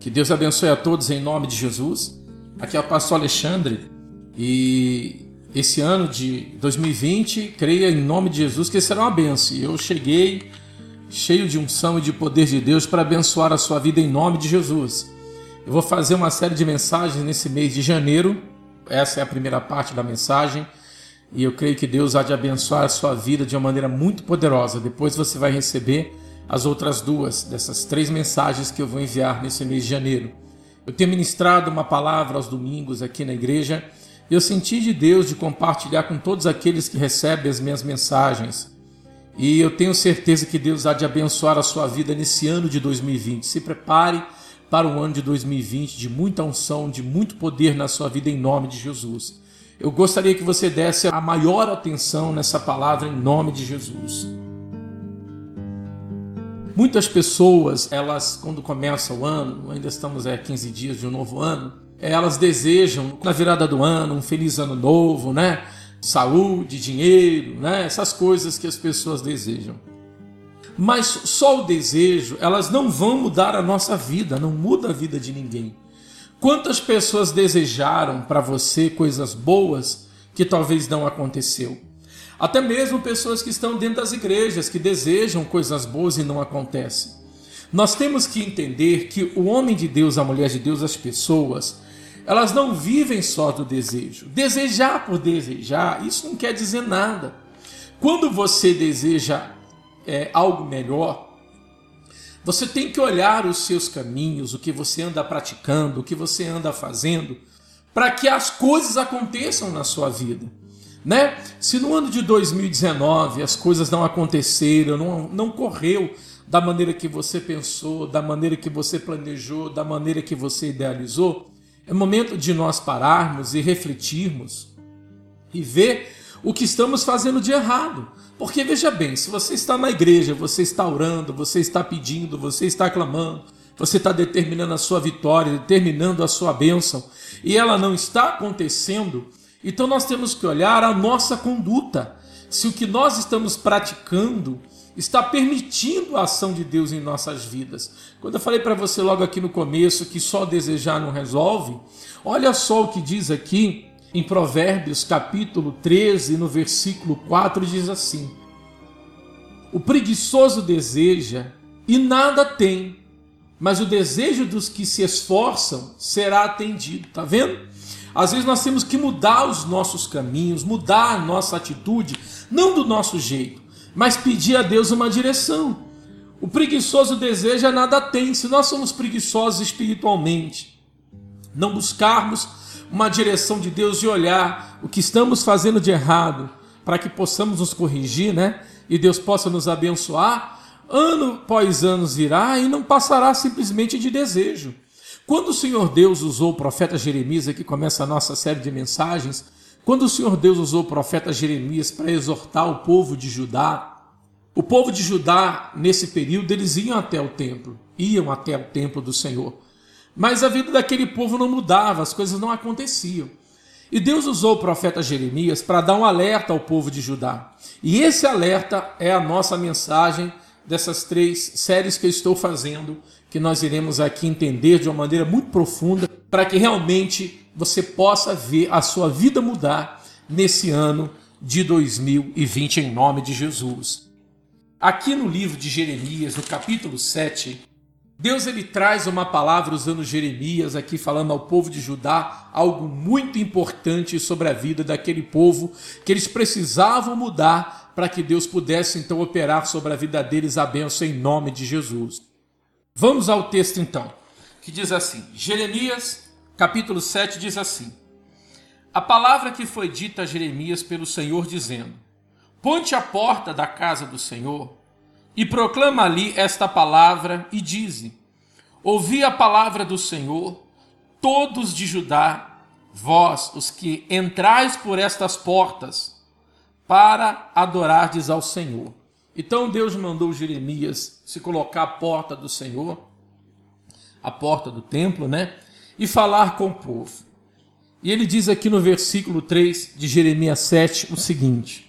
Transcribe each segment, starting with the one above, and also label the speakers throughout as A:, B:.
A: Que Deus abençoe a todos em nome de Jesus. Aqui é o pastor Alexandre e esse ano de 2020, creia em nome de Jesus que será uma benção. Eu cheguei cheio de unção e de poder de Deus para abençoar a sua vida em nome de Jesus. Eu vou fazer uma série de mensagens nesse mês de janeiro. Essa é a primeira parte da mensagem. E eu creio que Deus há de abençoar a sua vida de uma maneira muito poderosa. Depois você vai receber as outras duas dessas três mensagens que eu vou enviar nesse mês de janeiro. Eu tenho ministrado uma palavra aos domingos aqui na igreja e eu senti de Deus de compartilhar com todos aqueles que recebem as minhas mensagens. E eu tenho certeza que Deus há de abençoar a sua vida nesse ano de 2020. Se prepare para o ano de 2020 de muita unção, de muito poder na sua vida em nome de Jesus. Eu gostaria que você desse a maior atenção nessa palavra em nome de Jesus. Muitas pessoas, elas, quando começa o ano, ainda estamos a 15 dias de um novo ano, elas desejam, na virada do ano, um feliz ano novo, né? Saúde, dinheiro, né? Essas coisas que as pessoas desejam. Mas só o desejo, elas não vão mudar a nossa vida, não muda a vida de ninguém. Quantas pessoas desejaram para você coisas boas que talvez não aconteceu? Até mesmo pessoas que estão dentro das igrejas, que desejam coisas boas e não acontecem. Nós temos que entender que o homem de Deus, a mulher de Deus, as pessoas, elas não vivem só do desejo. Desejar por desejar, isso não quer dizer nada. Quando você deseja é, algo melhor, você tem que olhar os seus caminhos, o que você anda praticando, o que você anda fazendo, para que as coisas aconteçam na sua vida né? Se no ano de 2019 as coisas não aconteceram, não, não correu da maneira que você pensou, da maneira que você planejou, da maneira que você idealizou, é momento de nós pararmos e refletirmos e ver o que estamos fazendo de errado. Porque veja bem, se você está na igreja, você está orando, você está pedindo, você está clamando, você está determinando a sua vitória, determinando a sua bênção, e ela não está acontecendo, então nós temos que olhar a nossa conduta. Se o que nós estamos praticando está permitindo a ação de Deus em nossas vidas. Quando eu falei para você logo aqui no começo que só desejar não resolve, olha só o que diz aqui em Provérbios capítulo 13, no versículo 4, diz assim: O preguiçoso deseja e nada tem, mas o desejo dos que se esforçam será atendido. Tá vendo? Às vezes nós temos que mudar os nossos caminhos, mudar a nossa atitude, não do nosso jeito, mas pedir a Deus uma direção. O preguiçoso deseja nada tem. Se nós somos preguiçosos espiritualmente, não buscarmos uma direção de Deus e olhar o que estamos fazendo de errado, para que possamos nos corrigir, né? E Deus possa nos abençoar, ano após anos virá e não passará simplesmente de desejo. Quando o Senhor Deus usou o profeta Jeremias, aqui começa a nossa série de mensagens, quando o Senhor Deus usou o profeta Jeremias para exortar o povo de Judá, o povo de Judá, nesse período, eles iam até o templo, iam até o templo do Senhor. Mas a vida daquele povo não mudava, as coisas não aconteciam. E Deus usou o profeta Jeremias para dar um alerta ao povo de Judá. E esse alerta é a nossa mensagem dessas três séries que eu estou fazendo que nós iremos aqui entender de uma maneira muito profunda, para que realmente você possa ver a sua vida mudar nesse ano de 2020, em nome de Jesus. Aqui no livro de Jeremias, no capítulo 7, Deus ele traz uma palavra usando Jeremias aqui falando ao povo de Judá algo muito importante sobre a vida daquele povo que eles precisavam mudar para que Deus pudesse então operar sobre a vida deles a bênção em nome de Jesus. Vamos ao texto então, que diz assim: Jeremias, capítulo 7, diz assim: A palavra que foi dita a Jeremias pelo Senhor, dizendo: Ponte a porta da casa do Senhor e proclama ali esta palavra e dize: Ouvi a palavra do Senhor, todos de Judá, vós, os que entrais por estas portas, para adorardes ao Senhor. Então Deus mandou Jeremias se colocar à porta do Senhor, à porta do templo, né? E falar com o povo. E ele diz aqui no versículo 3 de Jeremias 7 o seguinte: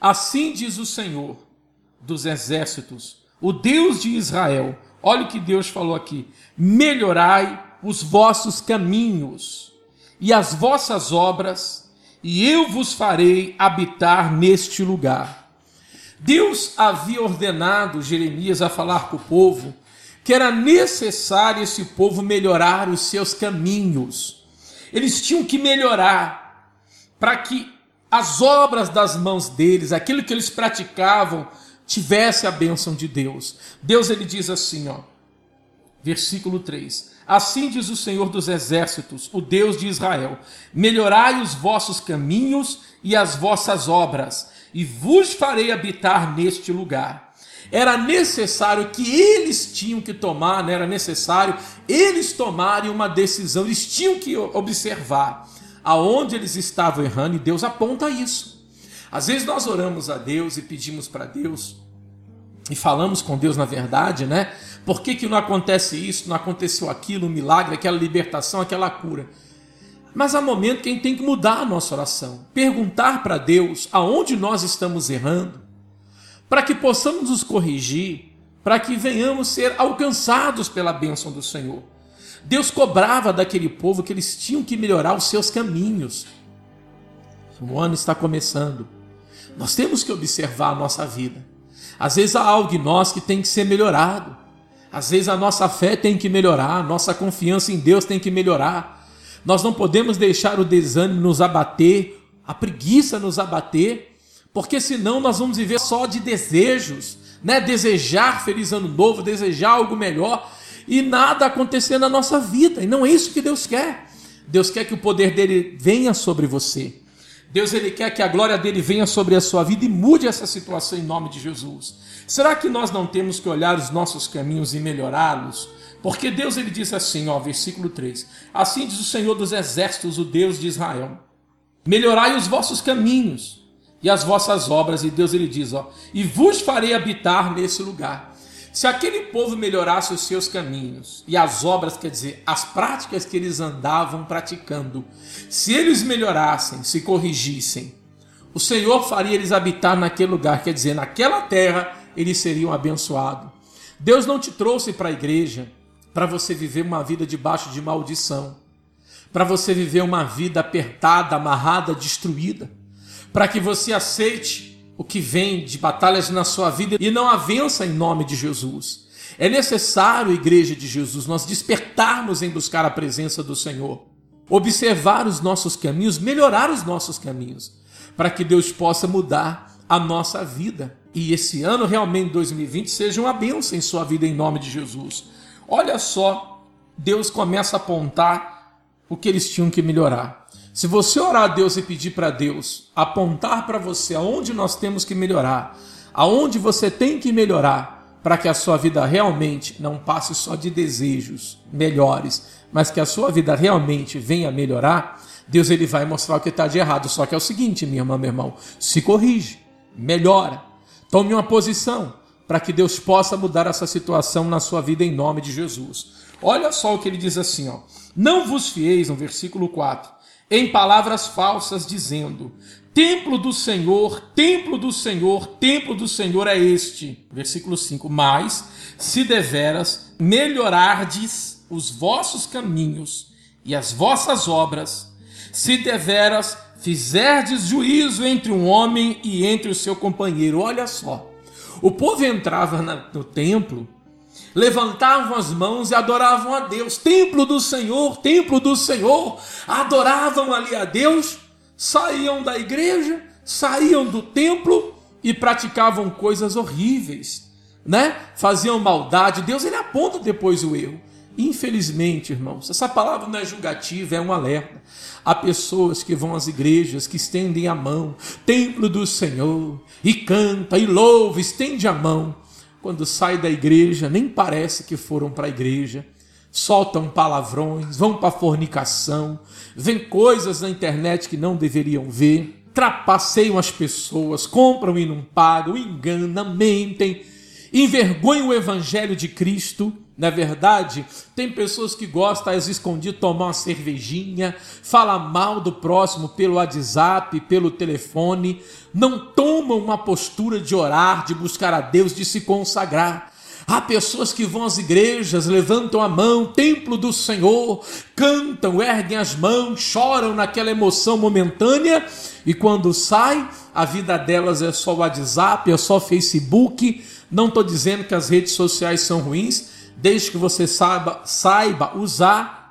A: Assim diz o Senhor dos exércitos, o Deus de Israel. Olha o que Deus falou aqui: melhorai os vossos caminhos e as vossas obras, e eu vos farei habitar neste lugar. Deus havia ordenado Jeremias a falar com o povo que era necessário esse povo melhorar os seus caminhos. Eles tinham que melhorar para que as obras das mãos deles, aquilo que eles praticavam, tivesse a bênção de Deus. Deus ele diz assim, ó, versículo 3: Assim diz o Senhor dos exércitos, o Deus de Israel: Melhorai os vossos caminhos e as vossas obras, e vos farei habitar neste lugar era necessário que eles tinham que tomar, né? era necessário eles tomarem uma decisão, eles tinham que observar aonde eles estavam errando e Deus aponta isso. Às vezes nós oramos a Deus e pedimos para Deus e falamos com Deus na verdade, né? Por que, que não acontece isso, não aconteceu aquilo, um milagre, aquela libertação, aquela cura? Mas há momento que a gente tem que mudar a nossa oração, perguntar para Deus aonde nós estamos errando, para que possamos nos corrigir, para que venhamos ser alcançados pela bênção do Senhor. Deus cobrava daquele povo que eles tinham que melhorar os seus caminhos. O ano está começando. Nós temos que observar a nossa vida. Às vezes há algo em nós que tem que ser melhorado. Às vezes a nossa fé tem que melhorar, a nossa confiança em Deus tem que melhorar. Nós não podemos deixar o desânimo nos abater, a preguiça nos abater, porque senão nós vamos viver só de desejos, né? Desejar feliz ano novo, desejar algo melhor e nada acontecer na nossa vida. E não é isso que Deus quer. Deus quer que o poder dele venha sobre você. Deus ele quer que a glória dele venha sobre a sua vida e mude essa situação em nome de Jesus. Será que nós não temos que olhar os nossos caminhos e melhorá-los? Porque Deus ele diz assim, ó, versículo 3: Assim diz o Senhor dos exércitos, o Deus de Israel: Melhorai os vossos caminhos e as vossas obras. E Deus ele diz, ó, e vos farei habitar nesse lugar. Se aquele povo melhorasse os seus caminhos e as obras, quer dizer, as práticas que eles andavam praticando, se eles melhorassem, se corrigissem, o Senhor faria eles habitar naquele lugar, quer dizer, naquela terra eles seriam abençoados. Deus não te trouxe para a igreja para você viver uma vida debaixo de maldição, para você viver uma vida apertada, amarrada, destruída para que você aceite o que vem de batalhas na sua vida e não a vença em nome de Jesus. É necessário, igreja de Jesus, nós despertarmos em buscar a presença do Senhor, observar os nossos caminhos, melhorar os nossos caminhos, para que Deus possa mudar a nossa vida. E esse ano, realmente 2020, seja uma bênção em sua vida em nome de Jesus. Olha só, Deus começa a apontar o que eles tinham que melhorar. Se você orar a Deus e pedir para Deus apontar para você aonde nós temos que melhorar, aonde você tem que melhorar, para que a sua vida realmente não passe só de desejos melhores, mas que a sua vida realmente venha melhorar, Deus ele vai mostrar o que está de errado. Só que é o seguinte, minha irmã, meu irmão, se corrige, melhora, tome uma posição para que Deus possa mudar essa situação na sua vida em nome de Jesus. Olha só o que ele diz assim, ó. Não vos fieis, no versículo 4, em palavras falsas, dizendo: Templo do Senhor, templo do Senhor, templo do Senhor é este. Versículo 5: Mas, se deveras melhorardes os vossos caminhos e as vossas obras, se deveras fizerdes juízo entre um homem e entre o seu companheiro. Olha só, o povo entrava no templo levantavam as mãos e adoravam a Deus. Templo do Senhor, templo do Senhor. Adoravam ali a Deus, saíam da igreja, saíam do templo e praticavam coisas horríveis, né? Faziam maldade. Deus ele aponta depois o erro. Infelizmente, irmãos, essa palavra não é julgativa, é um alerta. Há pessoas que vão às igrejas, que estendem a mão, templo do Senhor, e canta, e louva, estende a mão, quando sai da igreja, nem parece que foram para a igreja, soltam palavrões, vão para fornicação, vêem coisas na internet que não deveriam ver, trapaceiam as pessoas, compram e não pagam, enganam, mentem, envergonham o evangelho de Cristo Na verdade, tem pessoas que gostam às escondidas tomar uma cervejinha, fala mal do próximo pelo WhatsApp, pelo telefone, não tomam uma postura de orar, de buscar a Deus, de se consagrar. Há pessoas que vão às igrejas, levantam a mão, templo do Senhor, cantam, erguem as mãos, choram naquela emoção momentânea e quando sai, a vida delas é só WhatsApp, é só Facebook. Não estou dizendo que as redes sociais são ruins, desde que você saiba, saiba usar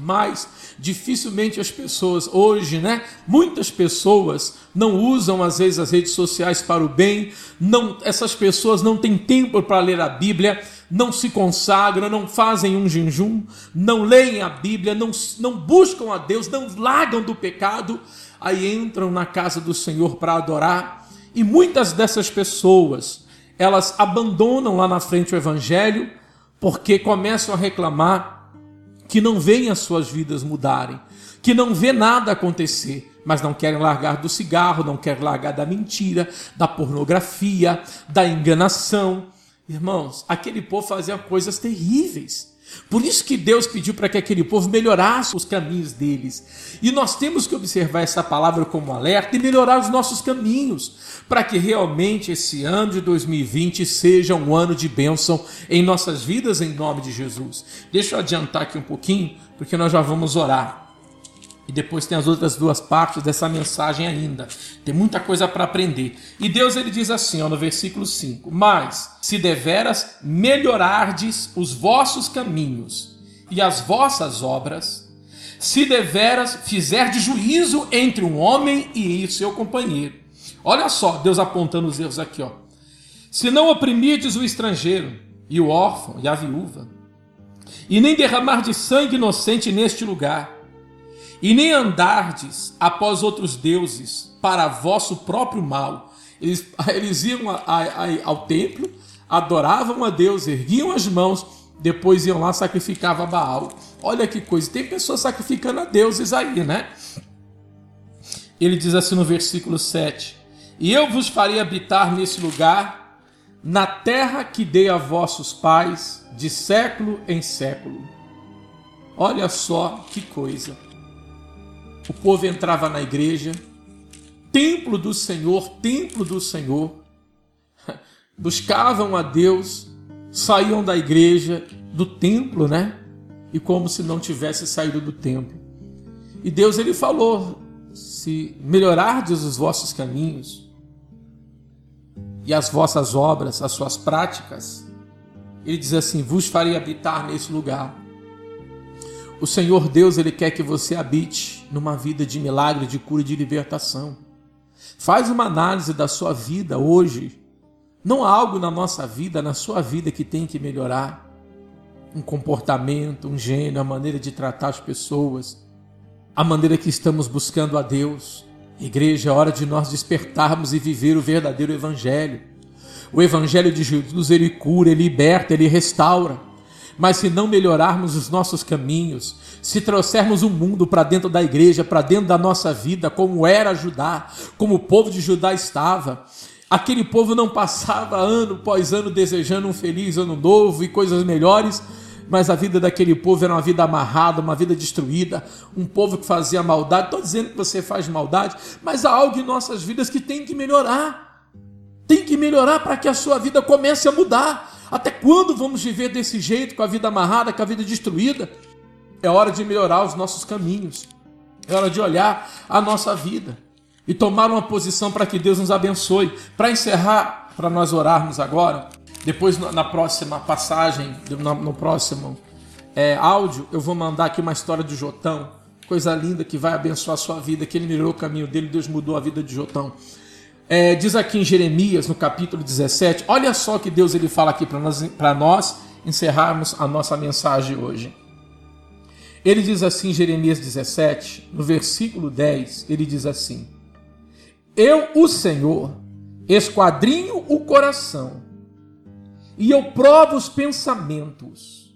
A: mas dificilmente as pessoas hoje, né? Muitas pessoas não usam às vezes as redes sociais para o bem, não, essas pessoas não têm tempo para ler a Bíblia, não se consagram, não fazem um jejum, não leem a Bíblia, não, não buscam a Deus, não largam do pecado, aí entram na casa do Senhor para adorar. E muitas dessas pessoas, elas abandonam lá na frente o evangelho porque começam a reclamar que não veem as suas vidas mudarem, que não vê nada acontecer, mas não querem largar do cigarro, não querem largar da mentira, da pornografia, da enganação. Irmãos, aquele povo fazia coisas terríveis. Por isso que Deus pediu para que aquele povo melhorasse os caminhos deles. E nós temos que observar essa palavra como alerta e melhorar os nossos caminhos, para que realmente esse ano de 2020 seja um ano de bênção em nossas vidas, em nome de Jesus. Deixa eu adiantar aqui um pouquinho, porque nós já vamos orar. E depois tem as outras duas partes dessa mensagem ainda. Tem muita coisa para aprender. E Deus ele diz assim, ó, no versículo 5: "Mas se deveras melhorardes os vossos caminhos e as vossas obras, se deveras fizerdes juízo entre um homem e seu companheiro." Olha só, Deus apontando os erros aqui, ó. Se não oprimirdes o estrangeiro e o órfão e a viúva, e nem derramar de sangue inocente neste lugar, e nem andardes após outros deuses para vosso próprio mal. Eles, eles iam a, a, a, ao templo, adoravam a Deus, erguiam as mãos, depois iam lá sacrificavam a Baal. Olha que coisa, tem pessoas sacrificando a deuses aí, né? Ele diz assim no versículo 7: E eu vos farei habitar nesse lugar, na terra que dei a vossos pais, de século em século. Olha só que coisa o povo entrava na igreja, templo do Senhor, templo do Senhor, buscavam a Deus, saíam da igreja, do templo, né? E como se não tivesse saído do templo. E Deus ele falou: se melhorardes os vossos caminhos e as vossas obras, as suas práticas, ele diz assim: vos farei habitar nesse lugar o Senhor Deus, ele quer que você habite numa vida de milagre, de cura e de libertação. Faz uma análise da sua vida hoje. Não há algo na nossa vida, na sua vida que tem que melhorar. Um comportamento, um gênio, a maneira de tratar as pessoas, a maneira que estamos buscando a Deus. Igreja, é hora de nós despertarmos e viver o verdadeiro Evangelho. O Evangelho de Jesus, ele cura, ele liberta, ele restaura. Mas se não melhorarmos os nossos caminhos, se trouxermos o mundo para dentro da igreja, para dentro da nossa vida, como era Judá, como o povo de Judá estava, aquele povo não passava ano após ano desejando um feliz ano novo e coisas melhores, mas a vida daquele povo era uma vida amarrada, uma vida destruída, um povo que fazia maldade. Estou dizendo que você faz maldade, mas há algo em nossas vidas que tem que melhorar. Tem que melhorar para que a sua vida comece a mudar. Até quando vamos viver desse jeito, com a vida amarrada, com a vida destruída? É hora de melhorar os nossos caminhos. É hora de olhar a nossa vida e tomar uma posição para que Deus nos abençoe. Para encerrar, para nós orarmos agora, depois na próxima passagem, no próximo é, áudio, eu vou mandar aqui uma história de Jotão, coisa linda que vai abençoar a sua vida, que ele melhorou o caminho dele, Deus mudou a vida de Jotão. É, diz aqui em Jeremias, no capítulo 17, olha só que Deus ele fala aqui para nós, nós encerrarmos a nossa mensagem hoje. Ele diz assim em Jeremias 17, no versículo 10, ele diz assim: Eu, o Senhor, esquadrinho o coração, e eu provo os pensamentos,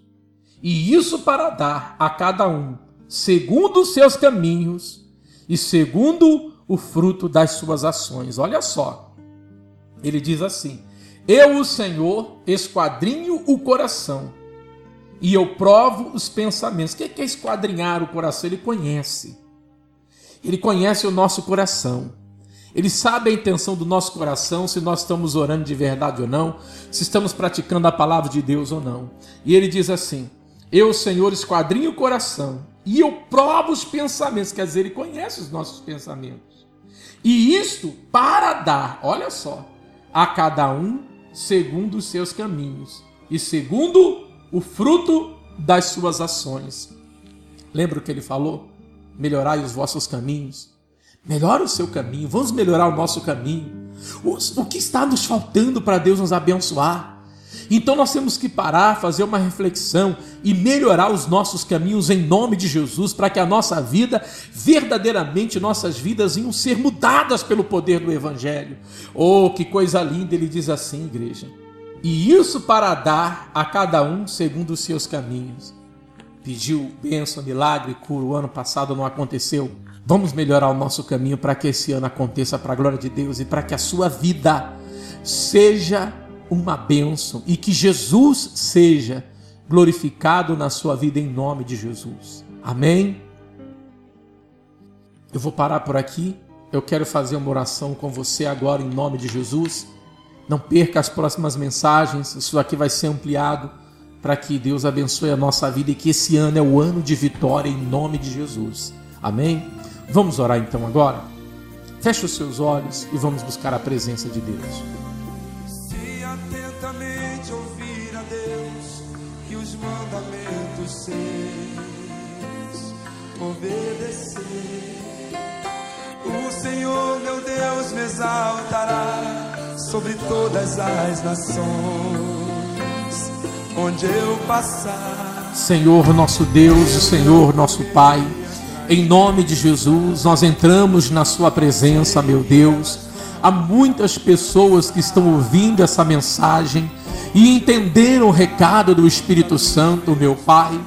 A: e isso para dar a cada um, segundo os seus caminhos e segundo o fruto das suas ações. Olha só. Ele diz assim: Eu, o Senhor, esquadrinho o coração e eu provo os pensamentos. O que é esquadrinhar o coração? Ele conhece. Ele conhece o nosso coração. Ele sabe a intenção do nosso coração, se nós estamos orando de verdade ou não, se estamos praticando a palavra de Deus ou não. E ele diz assim: Eu, Senhor, esquadrinho o coração e eu provo os pensamentos. Quer dizer, ele conhece os nossos pensamentos. E isto para dar, olha só, a cada um segundo os seus caminhos e segundo o fruto das suas ações. Lembra o que ele falou? Melhorai os vossos caminhos. Melhora o seu caminho, vamos melhorar o nosso caminho. O, que está nos faltando para Deus nos abençoar? Então nós temos que parar, fazer uma reflexão e melhorar os nossos caminhos em nome de Jesus, para que a nossa vida, verdadeiramente nossas vidas, iam ser mudadas pelo poder do Evangelho. Oh, que coisa linda! Ele diz assim, igreja. E isso para dar a cada um segundo os seus caminhos. Pediu bênção, milagre, cura, o ano passado não aconteceu. Vamos melhorar o nosso caminho para que esse ano aconteça para a glória de Deus e para que a sua vida seja uma bênção e que Jesus seja glorificado na sua vida em nome de Jesus. Amém? Eu vou parar por aqui. Eu quero fazer uma oração com você agora em nome de Jesus. Não perca as próximas mensagens, isso aqui vai ser ampliado para que Deus abençoe a nossa vida e que esse ano é o ano de vitória em nome de Jesus. Amém? Vamos orar então agora? Feche os seus olhos e vamos buscar a presença de Deus.
B: Obedecer. O Senhor meu Deus me exaltará sobre todas as nações, onde eu passar.
A: Senhor nosso Deus, Senhor nosso Pai, em nome de Jesus, nós entramos na Sua presença, meu Deus. Há muitas pessoas que estão ouvindo essa mensagem e entenderam o recado do Espírito Santo, meu Pai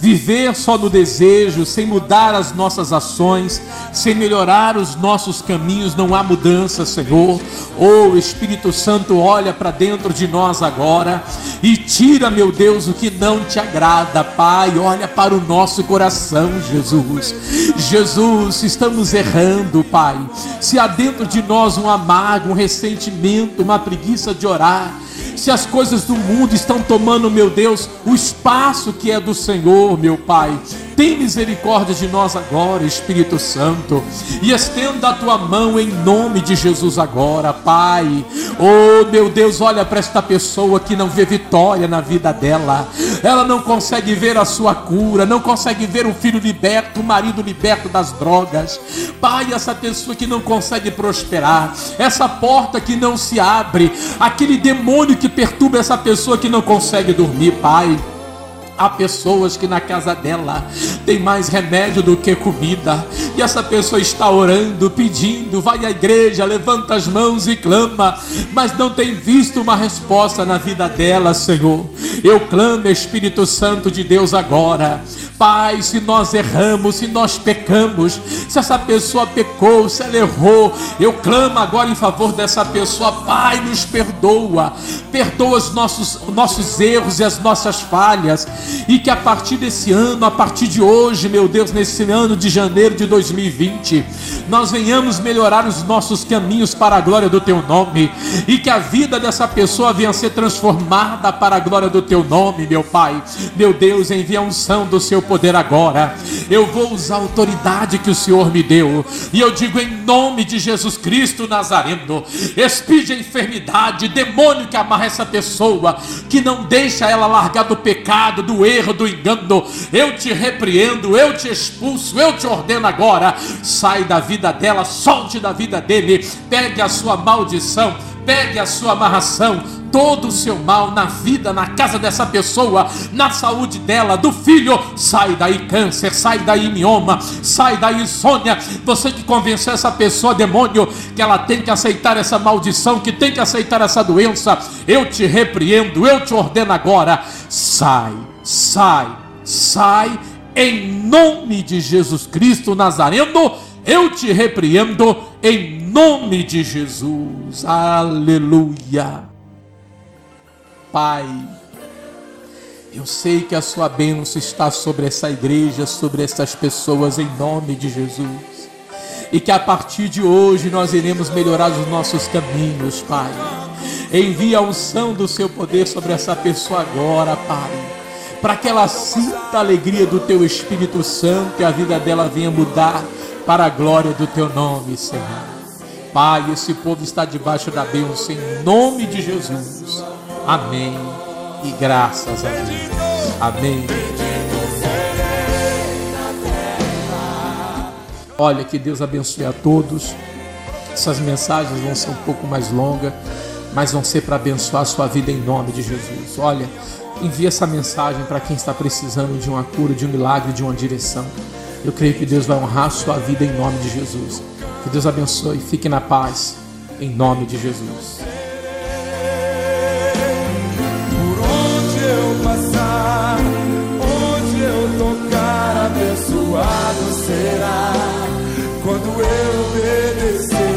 A: viver só no desejo, sem mudar as nossas ações, sem melhorar os nossos caminhos, não há mudança, Senhor. Oh, Espírito Santo, olha para dentro de nós agora e tira, meu Deus, o que não te agrada, Pai. Olha para o nosso coração, Jesus. Jesus, estamos errando, Pai. Se há dentro de nós um amargo, um ressentimento, uma preguiça de orar, se as coisas do mundo estão tomando, meu Deus, o espaço que é do Senhor, meu Pai. Tem misericórdia de nós agora, Espírito Santo, e estenda a tua mão em nome de Jesus agora, Pai. Oh, meu Deus, olha para esta pessoa que não vê vitória na vida dela. Ela não consegue ver a sua cura, não consegue ver o filho liberto, o marido liberto das drogas. Pai, essa pessoa que não consegue prosperar, essa porta que não se abre, aquele demônio que perturba essa pessoa que não consegue dormir, Pai. Há pessoas que na casa dela tem mais remédio do que comida, e essa pessoa está orando, pedindo, vai à igreja, levanta as mãos e clama, mas não tem visto uma resposta na vida dela, Senhor. Eu clamo, Espírito Santo de Deus, agora. Pai, se nós erramos, se nós pecamos, se essa pessoa pecou, se ela errou, eu clamo agora em favor dessa pessoa, Pai, nos perdoa, perdoa os nossos, nossos erros e as nossas falhas, e que a partir desse ano, a partir de hoje, meu Deus, nesse ano de janeiro de 2020, nós venhamos melhorar os nossos caminhos para a glória do Teu nome, e que a vida dessa pessoa venha a ser transformada para a glória do Teu nome, meu Pai. Meu Deus, envia a unção do Seu poder agora. Eu vou usar a autoridade que o Senhor me deu, e eu digo em nome de Jesus Cristo Nazareno: expide a enfermidade, demônio que amarra essa pessoa, que não deixa ela largar do pecado, do erro, do engano. Eu te repreendo, eu te expulso, eu te ordeno agora. Sai da vida dela, solte da vida dele, pegue a sua maldição, pegue a sua amarração, todo o seu mal na vida, na casa dessa pessoa, na saúde dela, do filho. Sai daí câncer, sai daí mioma, sai daí insônia. Você que convenceu essa pessoa, demônio, que ela tem que aceitar essa maldição, que tem que aceitar essa doença, eu te repreendo, eu te ordeno agora. Sai, sai, sai, em nome de Jesus Cristo Nazareno, eu te repreendo em nome de Jesus. Aleluia. Pai, Eu sei que a sua bênção está sobre essa igreja, sobre essas pessoas, em nome de Jesus. E que a partir de hoje nós iremos melhorar os nossos caminhos, Pai. Envia a unção do seu poder sobre essa pessoa agora, Pai. Para que ela sinta a alegria do teu Espírito Santo e a vida dela venha mudar para a glória do teu nome, Senhor. Pai, esse povo está debaixo da bênção em nome de Jesus. Amém. E graças a Deus. Amém. Olha, que Deus abençoe a todos. Essas mensagens vão ser um pouco mais longas, mas vão ser para abençoar a sua vida em nome de Jesus. Olha, Envie essa mensagem para quem está precisando de uma cura, de um milagre, de uma direção. Eu creio que Deus vai honrar a sua vida em nome de Jesus. Que Deus abençoe. e Fique na paz em nome de Jesus.
B: Por onde eu passar, onde eu tocar, abençoado será quando eu obedecer.